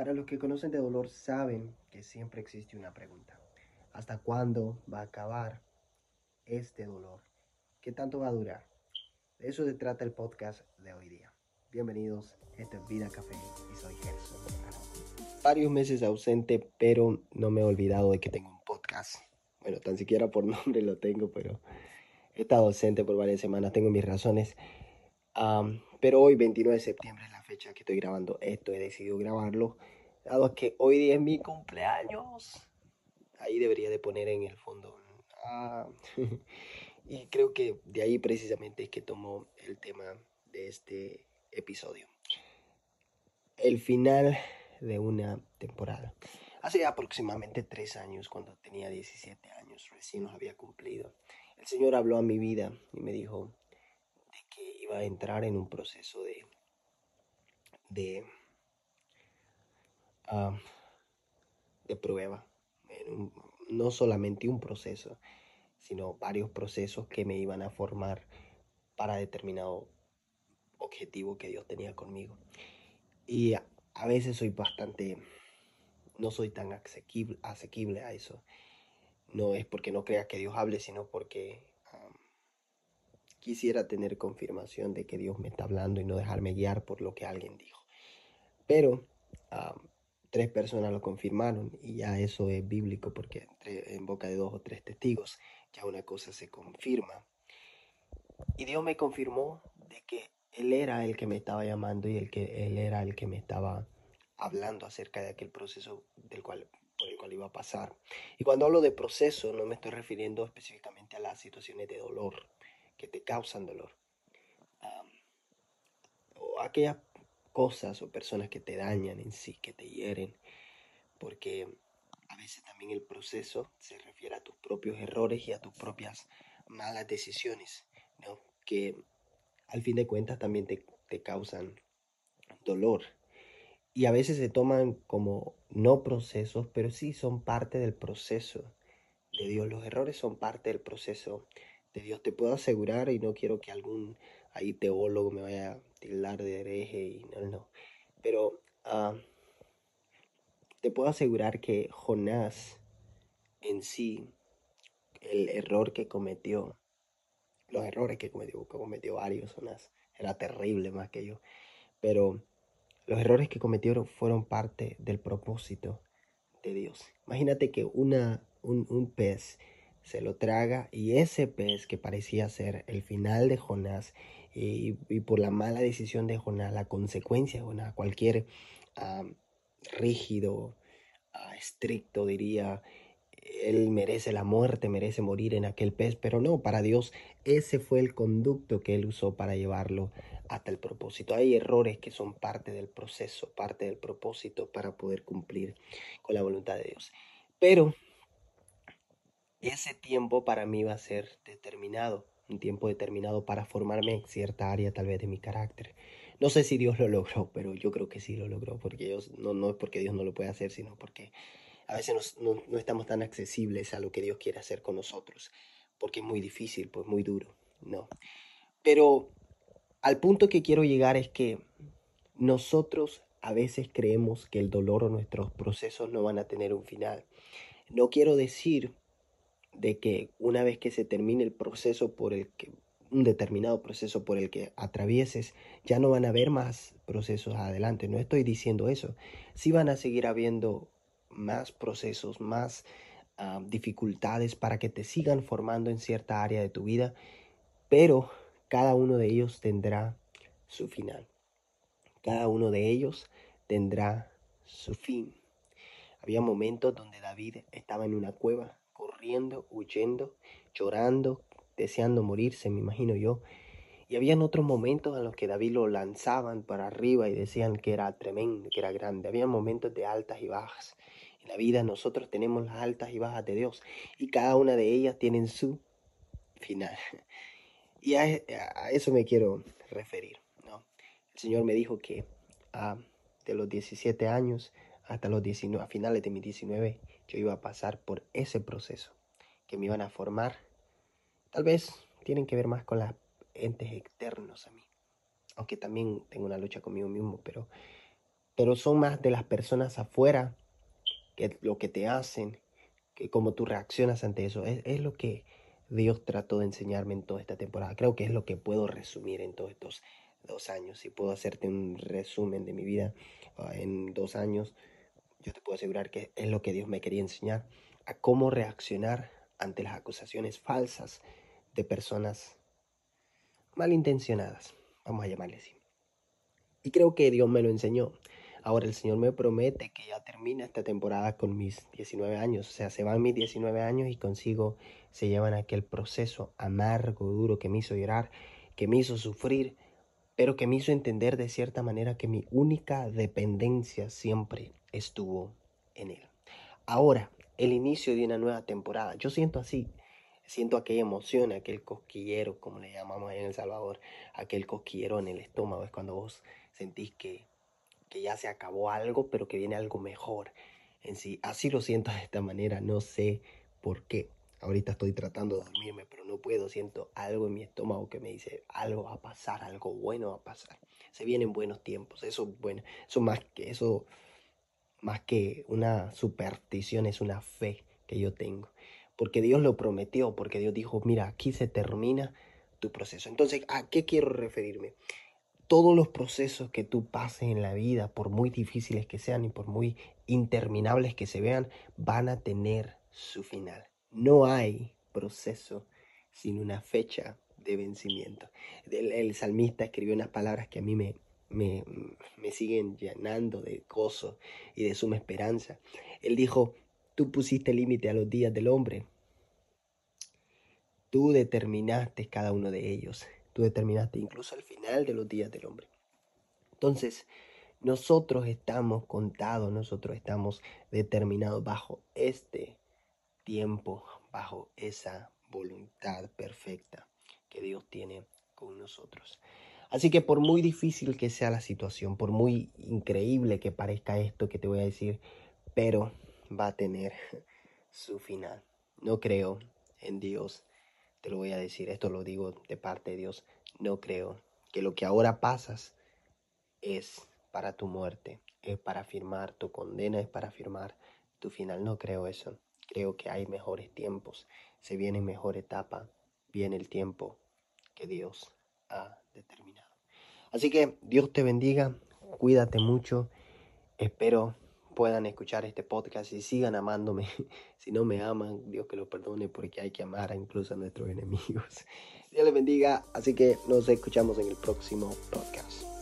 Para los que conocen de dolor saben que siempre existe una pregunta. ¿Hasta cuándo va a acabar este dolor? ¿Qué tanto va a durar? De eso se trata el podcast de hoy día. Bienvenidos, esto es Vida Café y soy Gerson. Varios meses ausente, pero no me he olvidado de que tengo un podcast. Bueno, tan siquiera por nombre lo tengo, pero he estado ausente por varias semanas, tengo mis razones. pero hoy, 29 de septiembre, la fecha que estoy grabando esto, he decidido grabarlo, dado que hoy día es mi cumpleaños. Ahí debería de poner en el fondo. Ah, y creo que de ahí precisamente es que tomó el tema de este episodio. El final de una temporada. Hace aproximadamente tres años, cuando tenía 17 años, recién los había cumplido, el Señor habló a mi vida y me dijo de que iba a entrar en un proceso de, de, ah, de prueba. no solamente un proceso, sino varios procesos que me iban a formar para determinado objetivo que Dios tenía conmigo. Y a veces soy bastante, no soy tan asequible, asequible a eso. No es porque no crea que Dios hable, sino porque quisiera tener confirmación de que Dios me está hablando y no dejarme guiar por lo que alguien dijo. Pero tres personas lo confirmaron y ya eso es bíblico porque en boca de dos o tres testigos ya una cosa se confirma. Y Dios me confirmó de que él era el que me estaba llamando y el que Él era el que me estaba hablando acerca de aquel proceso del cual, por el cual iba a pasar. Y cuando hablo de proceso no me estoy refiriendo específicamente a las situaciones de dolor que te causan dolor. o aquellas cosas o personas que te dañan en sí, que te hieren. Porque a veces también el proceso se refiere a tus propios errores y a tus propias malas decisiones, ¿no? Que al fin de cuentas también te, causan dolor. Y a veces se toman como no procesos, pero sí son parte del proceso de Dios. Los errores son parte del proceso de Dios. Te puedo asegurar, y no quiero que algún ahí teólogo me vaya a tildar de hereje, y no, no. Pero ah, te puedo asegurar que Jonás en sí, el error que cometió, los errores que cometió, que cometió varios, era terrible más que yo, pero los errores que cometieron fueron parte del propósito de Dios. Imagínate que una, un, pez se lo traga y ese pez que parecía ser el final de Jonás y, por la mala decisión de Jonás, la consecuencia de Jonás, cualquier ah, rígido, ah, estricto diría, él merece la muerte, merece morir en aquel pez, pero no, para Dios ese fue el conducto que él usó para llevarlo hasta el propósito. Hay errores que son parte del proceso, parte del propósito para poder cumplir con la voluntad de Dios. Pero ese tiempo para mí va a ser determinado, un tiempo determinado para formarme en cierta área tal vez de mi carácter. No sé si Dios lo logró, pero yo creo que sí lo logró, porque Dios, no, no es porque Dios no lo puede hacer, sino porque a veces no, estamos tan accesibles a lo que Dios quiere hacer con nosotros, porque es muy difícil, pues muy duro, ¿no? Pero al punto que quiero llegar es que nosotros a veces creemos que el dolor o nuestros procesos no van a tener un final. No quiero decir de que una vez que se termine el proceso por el que un determinado proceso por el que atravieses, ya no van a haber más procesos adelante. No estoy diciendo eso. Sí van a seguir habiendo más procesos, más ah, dificultades para que te sigan formando en cierta área de tu vida, pero cada uno de ellos tendrá su final. Cada uno de ellos tendrá su fin. Había momentos donde David estaba en una cueva, corriendo, huyendo, llorando, deseando morirse, me imagino yo. Y habían otros momentos en los que David lo lanzaban para arriba y decían que era tremendo, que era grande. Había momentos de altas y bajas. En la vida nosotros tenemos las altas y bajas de Dios y cada una de ellas tienen su final. Y a, eso me quiero referir. ¿no? El Señor me dijo que ah, de los 17 años hasta los 19, a finales de mis 19, yo iba a pasar por ese proceso, que me iban a formar. Tal vez tienen que ver más con los entes externos a mí, aunque también tengo una lucha conmigo mismo, pero pero son más de las personas afuera que lo que te hacen, que cómo tú reaccionas ante eso. Es, es lo que Dios trató de enseñarme en toda esta temporada. Creo que es lo que puedo resumir en todos estos dos años. Si puedo hacerte un resumen de mi vida ah, en dos años, yo te puedo asegurar que es lo que Dios me quería enseñar, a cómo reaccionar ante las acusaciones falsas de personas malintencionadas, vamos a llamarle así. Y creo que Dios me lo enseñó. Ahora el Señor me promete que ya termina esta temporada con mis 19 años. O sea, se van mis 19 años y consigo, se llevan aquel proceso amargo, duro que me hizo llorar, que me hizo sufrir, pero que me hizo entender de cierta manera que mi única dependencia siempre estuvo en Él. Ahora, el inicio de una nueva temporada. Yo siento así, siento aquella emoción, aquel cosquillero, como le llamamos en El Salvador, aquel cosquillero en el estómago, es cuando vos sentís que, que ya se acabó algo, pero que viene algo mejor en sí. Así lo siento de esta manera, no sé por qué. Ahorita estoy tratando de dormirme, pero no puedo. Siento algo en mi estómago que me dice algo va a pasar, algo bueno va a pasar. Se vienen buenos tiempos. Eso bueno, eso más que eso, más que una superstición es una fe que yo tengo, porque Dios lo prometió, porque Dios dijo, mira, aquí se termina tu proceso. Entonces, ¿a qué quiero referirme? Todos los procesos que tú pases en la vida, por muy difíciles que sean y por muy interminables que se vean, van a tener su final. No hay proceso sin una fecha de vencimiento. El, salmista escribió unas palabras que a mí me, me, me siguen llenando de gozo y de suma esperanza. Él dijo, tú pusiste límite a los días del hombre. Tú determinaste cada uno de ellos. Tú determinaste incluso el final de los días del hombre. Entonces, nosotros estamos contados, nosotros estamos determinados bajo este tiempo bajo esa voluntad perfecta que Dios tiene con nosotros. Así que por muy difícil que sea la situación, por muy increíble que parezca esto que te voy a decir, pero va a tener su final. No creo en Dios, te lo voy a decir, esto lo digo de parte de Dios, no creo que lo que ahora pasas es para tu muerte, es para firmar tu condena, es para firmar tu final. No creo eso. Creo que hay mejores tiempos, se viene mejor etapa, viene el tiempo que Dios ha determinado. Así que Dios te bendiga, cuídate mucho, espero puedan escuchar este podcast y sigan amándome. Si no me aman, Dios que lo perdone porque hay que amar incluso a nuestros enemigos. Dios les bendiga, así que nos escuchamos en el próximo podcast.